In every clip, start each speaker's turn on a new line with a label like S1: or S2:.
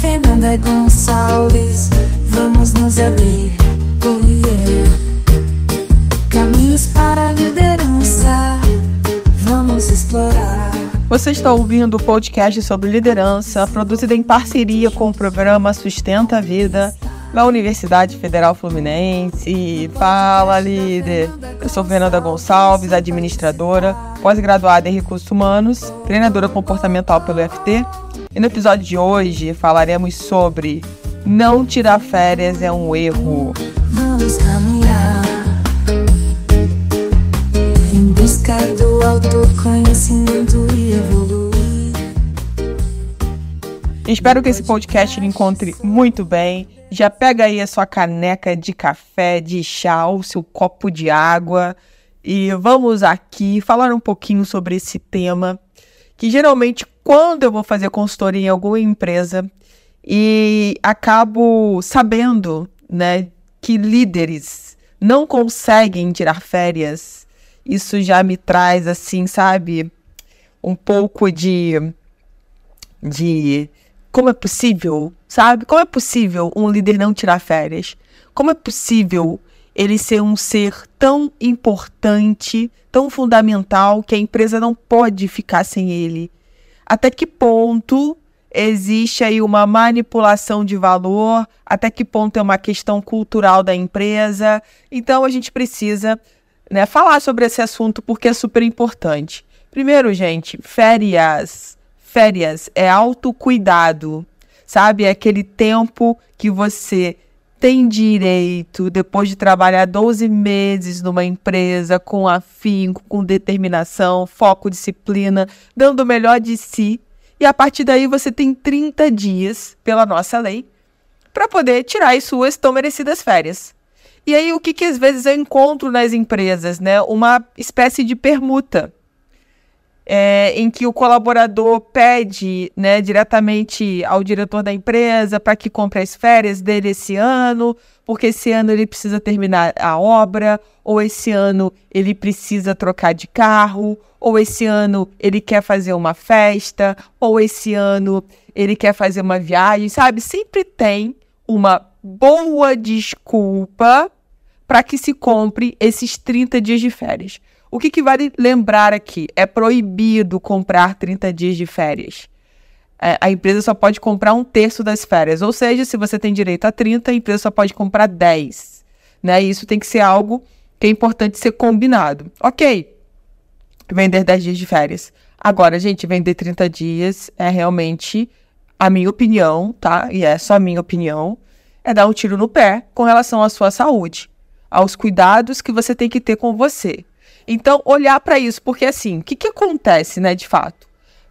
S1: Fernanda Gonçalves, vamos nos abrir, viver. Caminhos para a liderança, vamos explorar.
S2: Você está ouvindo o podcast sobre liderança, produzido em parceria com o programa Sustenta a Vida da Universidade Federal Fluminense. Fala, líder! Eu sou Fernanda Gonçalves, administradora, pós-graduada em recursos humanos, treinadora comportamental pelo FT e no episódio de hoje falaremos sobre não tirar férias é um erro.
S1: Vamos caminhar em busca do autoconhecimento e evoluir.
S2: Espero que esse podcast lhe encontre muito bem. Já pega aí a sua caneca de café, de chá, o seu copo de água e vamos aqui falar um pouquinho sobre esse tema que geralmente quando eu vou fazer consultoria em alguma empresa e acabo sabendo, né, que líderes não conseguem tirar férias, isso já me traz assim, sabe, um pouco de de como é possível, sabe? Como é possível um líder não tirar férias? Como é possível ele ser um ser tão importante, tão fundamental, que a empresa não pode ficar sem ele. Até que ponto existe aí uma manipulação de valor? Até que ponto é uma questão cultural da empresa? Então a gente precisa né, falar sobre esse assunto porque é super importante. Primeiro, gente, férias. Férias é autocuidado, sabe? É aquele tempo que você tem direito, depois de trabalhar 12 meses numa empresa com afinco, com determinação, foco, disciplina, dando o melhor de si. E a partir daí você tem 30 dias, pela nossa lei, para poder tirar as suas tão merecidas férias. E aí, o que, que às vezes eu encontro nas empresas, né? Uma espécie de permuta é, em que o colaborador pede né, diretamente ao diretor da empresa para que compre as férias dele esse ano, porque esse ano ele precisa terminar a obra, ou esse ano ele precisa trocar de carro, ou esse ano ele quer fazer uma festa, ou esse ano ele quer fazer uma viagem, sabe? Sempre tem uma boa desculpa para que se compre esses 30 dias de férias. O que, que vale lembrar aqui? É proibido comprar 30 dias de férias. É, a empresa só pode comprar um terço das férias. Ou seja, se você tem direito a 30, a empresa só pode comprar 10. Né? E isso tem que ser algo que é importante ser combinado. Ok, vender 10 dias de férias. Agora, gente, vender 30 dias é realmente a minha opinião, tá? E é só a minha opinião. É dar um tiro no pé com relação à sua saúde, aos cuidados que você tem que ter com você. Então, olhar para isso, porque assim, o que, que acontece, né, de fato?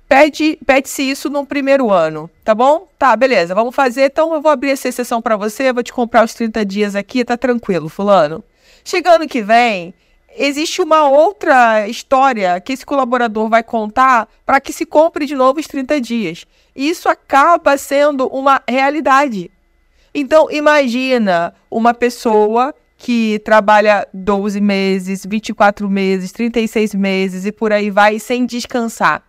S2: Pede, pede-se isso no primeiro ano, tá bom? Tá, beleza, vamos fazer. Então, eu vou abrir essa exceção para você, vou te comprar os 30 dias aqui, tá tranquilo, fulano. Chegando que vem, existe uma outra história que esse colaborador vai contar para que se compre de novo os 30 dias. E isso acaba sendo uma realidade. Então, imagina uma pessoa que trabalha 12 meses, 24 meses, 36 meses e por aí vai sem descansar.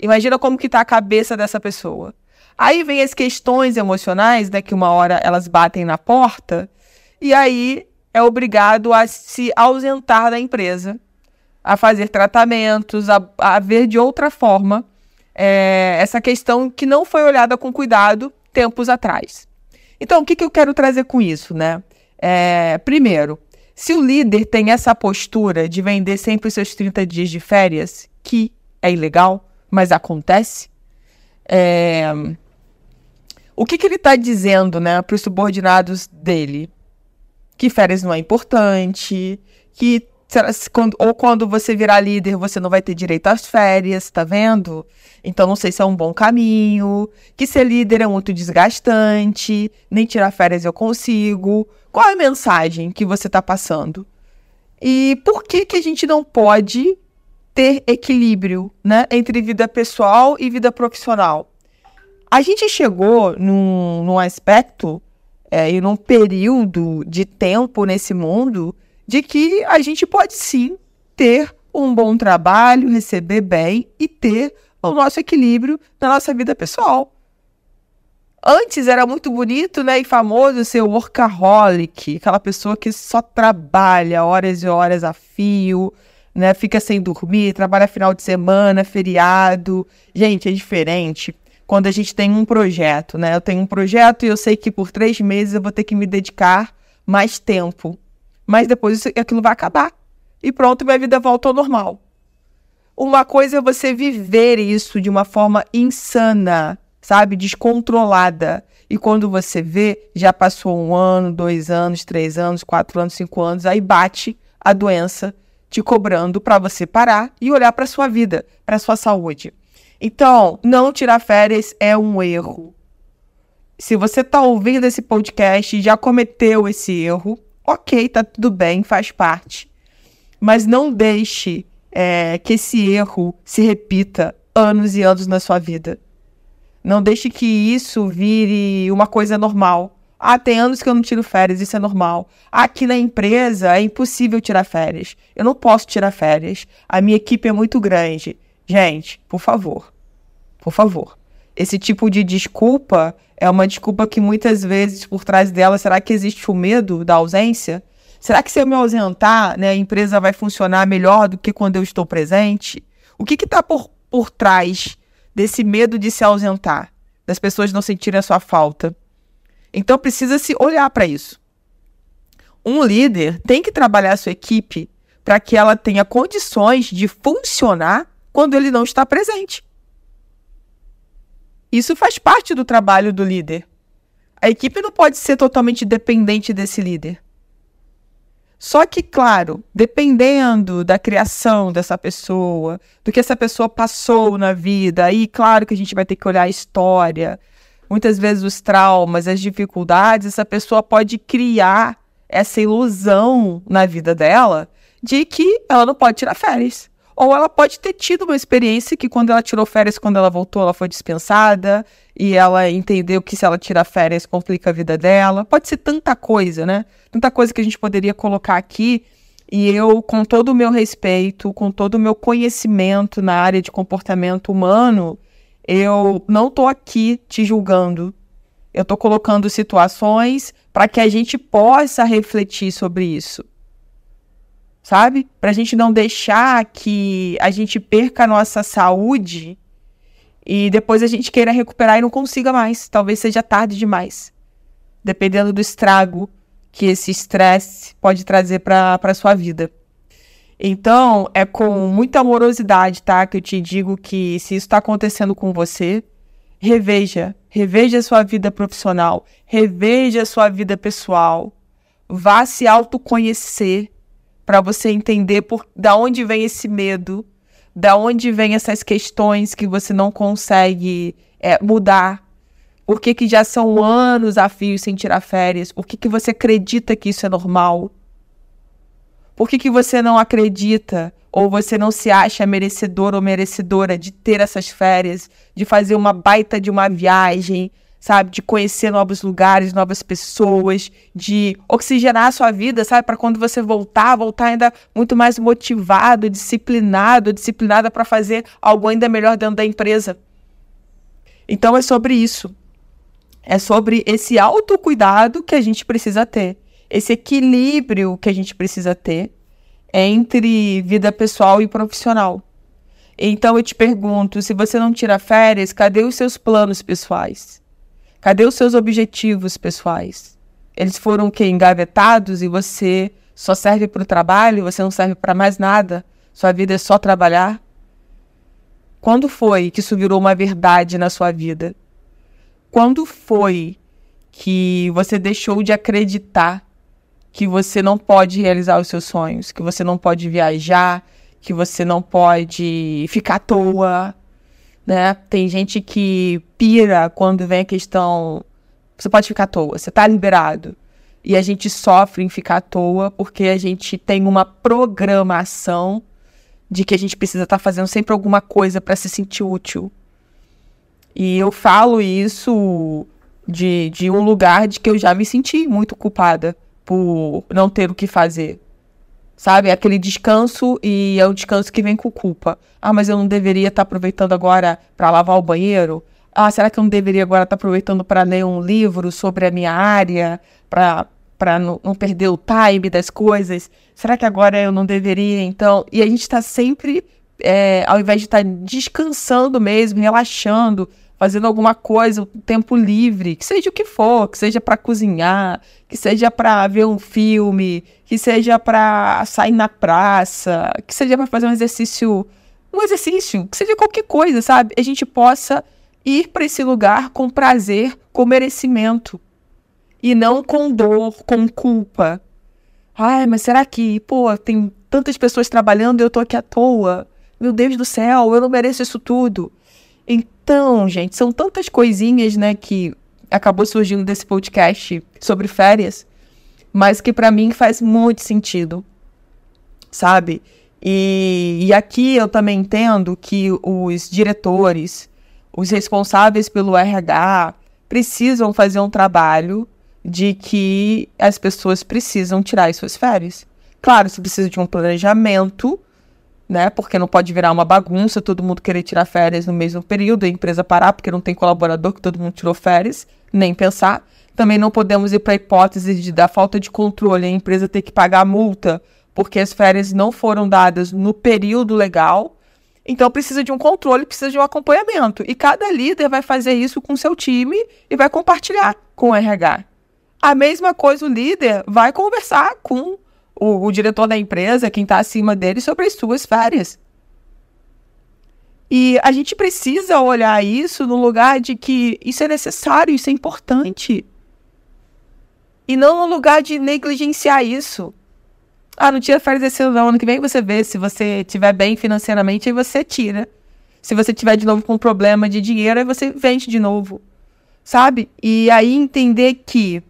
S2: Imagina como que tá a cabeça dessa pessoa. Aí vem as questões emocionais, né, que uma hora elas batem na porta, e aí é obrigado a se ausentar da empresa, a fazer tratamentos, a, a ver de outra forma é, essa questão que não foi olhada com cuidado tempos atrás. Então, o que, que eu quero trazer com isso, né? É, primeiro, se o líder tem essa postura de vender sempre os seus 30 dias de férias, que é ilegal, mas acontece, é, o que, que ele está dizendo né, para os subordinados dele? Que férias não é importante, que ou quando você virar líder, você não vai ter direito às férias, tá vendo? Então não sei se é um bom caminho, que ser líder é muito desgastante, nem tirar férias eu consigo. Qual é a mensagem que você está passando? E por que que a gente não pode ter equilíbrio, né, entre vida pessoal e vida profissional? A gente chegou num, num aspecto é, e num período de tempo nesse mundo de que a gente pode sim ter um bom trabalho, receber bem e ter o nosso equilíbrio na nossa vida pessoal. Antes era muito bonito, né, e famoso ser workaholic, aquela pessoa que só trabalha horas e horas a fio, né, fica sem dormir, trabalha final de semana, feriado. Gente, é diferente quando a gente tem um projeto, né? Eu tenho um projeto e eu sei que por três meses eu vou ter que me dedicar mais tempo. Mas depois aquilo vai acabar. E pronto, minha vida volta ao normal. Uma coisa é você viver isso de uma forma insana, sabe? Descontrolada. E quando você vê, já passou um ano, dois anos, três anos, quatro anos, cinco anos, aí bate a doença te cobrando para você parar e olhar para sua vida, para sua saúde. Então, não tirar férias é um erro. Se você está ouvindo esse podcast e já cometeu esse erro, ok, tá tudo bem, faz parte. Mas não deixe é, que esse erro se repita anos e anos na sua vida. Não deixe que isso vire uma coisa normal. Ah, tem anos que eu não tiro férias, isso é normal. Aqui na empresa é impossível tirar férias. Eu não posso tirar férias. A minha equipe é muito grande. Gente, por favor, por favor. Esse tipo de desculpa é uma desculpa que muitas vezes por trás dela, será que existe o medo da ausência? Será que se eu me ausentar, né, a empresa vai funcionar melhor do que quando eu estou presente? O que está por, por trás desse medo de se ausentar, das pessoas não sentirem a sua falta? Então precisa se olhar para isso. Um líder tem que trabalhar a sua equipe para que ela tenha condições de funcionar quando ele não está presente. Isso faz parte do trabalho do líder. A equipe não pode ser totalmente dependente desse líder. Só que, claro, dependendo da criação dessa pessoa, do que essa pessoa passou na vida, aí, claro que a gente vai ter que olhar a história, muitas vezes os traumas, as dificuldades, essa pessoa pode criar essa ilusão na vida dela de que ela não pode tirar férias. Ou ela pode ter tido uma experiência que quando ela tirou férias, quando ela voltou, ela foi dispensada e ela entendeu que se ela tirar férias complica a vida dela. Pode ser tanta coisa, né? Tanta coisa que a gente poderia colocar aqui. E eu, com todo o meu respeito, com todo o meu conhecimento na área de comportamento humano, eu não estou aqui te julgando. Eu estou colocando situações para que a gente possa refletir sobre isso sabe? Para a gente não deixar que a gente perca a nossa saúde e depois a gente queira recuperar e não consiga mais. Talvez seja tarde demais, dependendo do estrago que esse estresse pode trazer para a sua vida. Então, é com muita amorosidade, tá? Que eu te digo que se isso está acontecendo com você, reveja. Reveja a sua vida profissional. Reveja a sua vida pessoal. Vá se autoconhecer para você entender por da onde vem esse medo, da onde vem essas questões que você não consegue é, mudar. Por que, que já são anos a fio sem tirar férias? Por que, que você acredita que isso é normal? Por que, que você não acredita ou você não se acha merecedor ou merecedora de ter essas férias, de fazer uma baita de uma viagem, sabe? De conhecer novos lugares, novas pessoas, de oxigenar a sua vida, sabe? Para quando você voltar, voltar ainda muito mais motivado, disciplinado, disciplinada para fazer algo ainda melhor dentro da empresa. Então é sobre isso. É sobre esse autocuidado que a gente precisa ter, esse equilíbrio que a gente precisa ter entre vida pessoal e profissional. Então eu te pergunto, se você não tira férias, cadê os seus planos pessoais? Cadê os seus objetivos pessoais? Eles foram o quê? Engavetados e você só serve para o trabalho, você não serve para mais nada? Sua vida é só trabalhar? Quando foi que isso virou uma verdade na sua vida? Quando foi que você deixou de acreditar que você não pode realizar os seus sonhos, que você não pode viajar, que você não pode ficar à toa, né? Tem gente que pira quando vem a questão. Você pode ficar à toa, você está liberado. E a gente sofre em ficar à toa porque a gente tem uma programação de que a gente precisa estar tá fazendo sempre alguma coisa para se sentir útil. E eu falo isso de, de um lugar de que eu já me senti muito culpada por não ter o que fazer. Sabe? Aquele descanso e é o descanso que vem com culpa. Ah, mas eu não deveria estar tá aproveitando agora para lavar o banheiro? Ah, será que eu não deveria agora estar tá aproveitando para ler um livro sobre a minha área, para não, não perder o time das coisas? Será que agora eu não deveria, então? E a gente está sempre, é, ao invés de estar tá descansando mesmo, relaxando, fazendo alguma coisa, tempo livre, que seja o que for, que seja para cozinhar, que seja para ver um filme, que seja para sair na praça, que seja para fazer um exercício, um exercício, que seja qualquer coisa, sabe? A gente possa ir para esse lugar com prazer, com merecimento e não com dor, com culpa. Ai, mas será que, pô, tem tantas pessoas trabalhando e eu tô aqui à toa? Meu Deus do céu, eu não mereço isso tudo. Então, gente, são tantas coisinhas, né, que acabou surgindo desse podcast sobre férias, mas que para mim faz muito sentido, sabe? E, e aqui eu também entendo que os diretores, os responsáveis pelo RH, precisam fazer um trabalho de que as pessoas precisam tirar as suas férias. Claro, você precisa de um planejamento né? Porque não pode virar uma bagunça, todo mundo querer tirar férias no mesmo período, a empresa parar porque não tem colaborador que todo mundo tirou férias, nem pensar. Também não podemos ir para a hipótese de dar falta de controle, a empresa ter que pagar multa porque as férias não foram dadas no período legal. Então precisa de um controle, precisa de um acompanhamento. E cada líder vai fazer isso com seu time e vai compartilhar com o RH. A mesma coisa o líder vai conversar com o, o diretor da empresa, quem está acima dele, sobre as suas férias. E a gente precisa olhar isso no lugar de que isso é necessário, isso é importante. E não no lugar de negligenciar isso. Ah, não tira férias esse ano, ano que vem você vê. Se você estiver bem financeiramente, aí você tira. Se você tiver de novo com problema de dinheiro, aí você vende de novo. Sabe? E aí entender que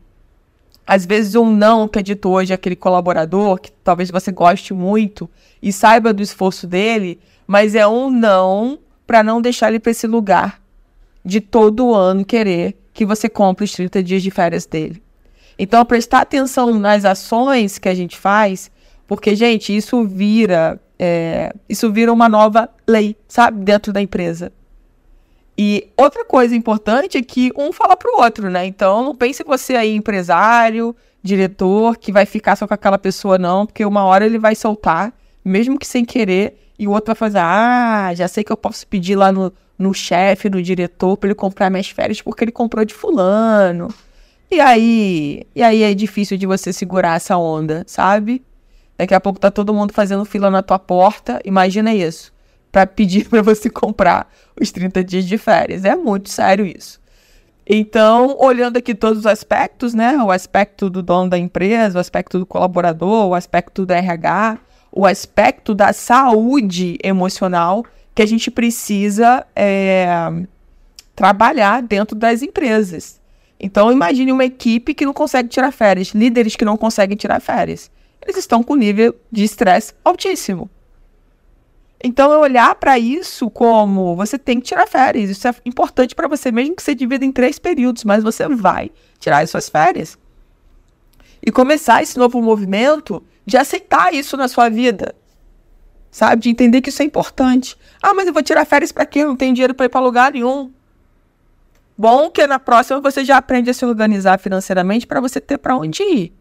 S2: às vezes um não que é dito hoje aquele colaborador, que talvez você goste muito e saiba do esforço dele, mas é um não para não deixar ele para esse lugar de todo ano querer que você compre os 30 dias de férias dele. Então, prestar atenção nas ações que a gente faz, porque, gente, isso vira, é, isso vira uma nova lei, sabe, dentro da empresa. E outra coisa importante é que um fala pro outro, né? Então não pense você aí, empresário, diretor, que vai ficar só com aquela pessoa, não, porque uma hora ele vai soltar, mesmo que sem querer, e o outro vai fazer, ah, já sei que eu posso pedir lá no, no chefe, no diretor, para ele comprar minhas férias, porque ele comprou de fulano. E aí, e aí é difícil de você segurar essa onda, sabe? Daqui a pouco tá todo mundo fazendo fila na tua porta, imagina isso para pedir para você comprar os 30 dias de férias. É muito sério isso. Então, olhando aqui todos os aspectos, né? O aspecto do dono da empresa, o aspecto do colaborador, o aspecto do RH, o aspecto da saúde emocional que a gente precisa é, trabalhar dentro das empresas. Então, imagine uma equipe que não consegue tirar férias, líderes que não conseguem tirar férias. Eles estão com nível de estresse altíssimo. Então, é olhar para isso como você tem que tirar férias. Isso é importante para você, mesmo que você divida em três períodos, mas você vai tirar as suas férias. E começar esse novo movimento de aceitar isso na sua vida. Sabe? De entender que isso é importante. Ah, mas eu vou tirar férias para quê? Eu não tenho dinheiro para ir para lugar nenhum. Bom que na próxima você já aprende a se organizar financeiramente para você ter para onde ir.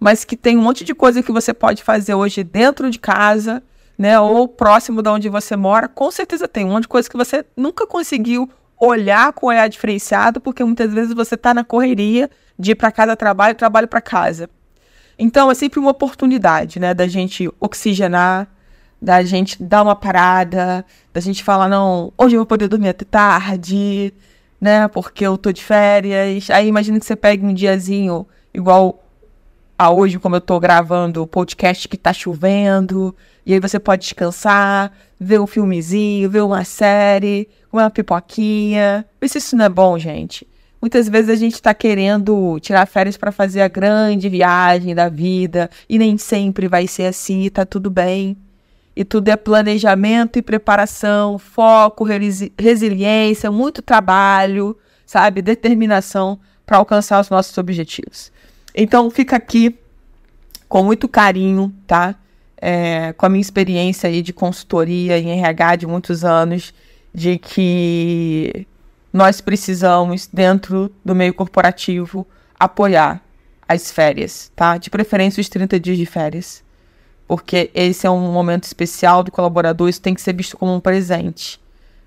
S2: Mas que tem um monte de coisa que você pode fazer hoje dentro de casa né, ou próximo de onde você mora, com certeza tem um monte de coisa que você nunca conseguiu olhar com olhar diferenciado, porque muitas vezes você está na correria de ir para casa trabalho, trabalho para casa. Então é sempre uma oportunidade, né, da gente oxigenar, da gente dar uma parada, da gente falar não, hoje eu vou poder dormir até tarde, né, porque eu tô de férias. Aí imagina que você pegue um diazinho igual a hoje, como eu tô gravando o podcast que tá chovendo, e aí você pode descansar, ver um filmezinho, ver uma série, uma pipoquinha. Vê se isso não é bom, gente. Muitas vezes a gente está querendo tirar férias para fazer a grande viagem da vida e nem sempre vai ser assim, e tá tudo bem. E tudo é planejamento e preparação, foco, resi resiliência, muito trabalho, sabe? Determinação para alcançar os nossos objetivos. Então fica aqui com muito carinho, tá? É, com a minha experiência aí de consultoria em RH de muitos anos, de que nós precisamos, dentro do meio corporativo, apoiar as férias, tá? De preferência os 30 dias de férias. Porque esse é um momento especial do colaborador, isso tem que ser visto como um presente.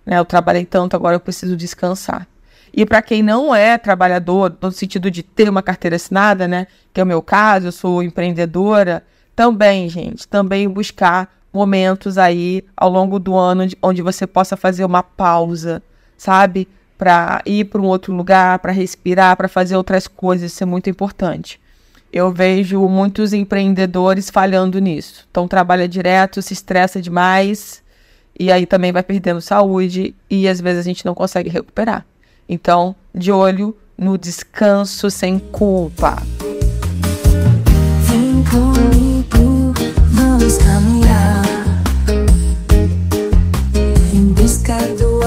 S2: Né? Eu trabalhei tanto, agora eu preciso descansar. E para quem não é trabalhador, no sentido de ter uma carteira assinada, né? Que é o meu caso, eu sou empreendedora, também, gente, também buscar momentos aí ao longo do ano onde você possa fazer uma pausa, sabe? Para ir para um outro lugar, para respirar, para fazer outras coisas, isso é muito importante. Eu vejo muitos empreendedores falhando nisso. Então trabalha direto, se estressa demais e aí também vai perdendo saúde e às vezes a gente não consegue recuperar. Então, de olho no descanso sem culpa.
S1: Comigo, vamos caminhar.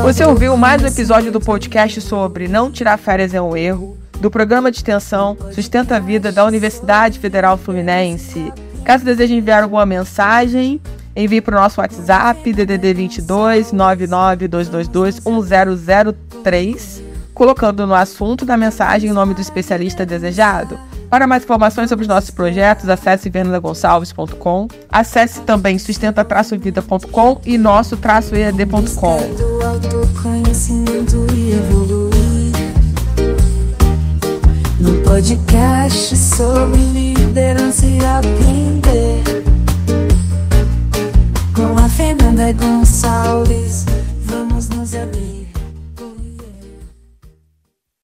S2: Você ouviu mais um episódio do podcast sobre Não Tirar Férias é um Erro, do programa de extensão Sustenta a Vida da Universidade Federal Fluminense. Caso deseje enviar alguma mensagem, envie para o nosso WhatsApp, DDD 22 99222 1003 colocando no assunto da mensagem o nome do especialista desejado. Para mais informações sobre os nossos projetos, acesse vernadagonçalves.com, acesse também sustenta-vida.com e nosso-ead.com.
S1: No podcast sobre liderança e aprender com a Fernanda Gonçalves.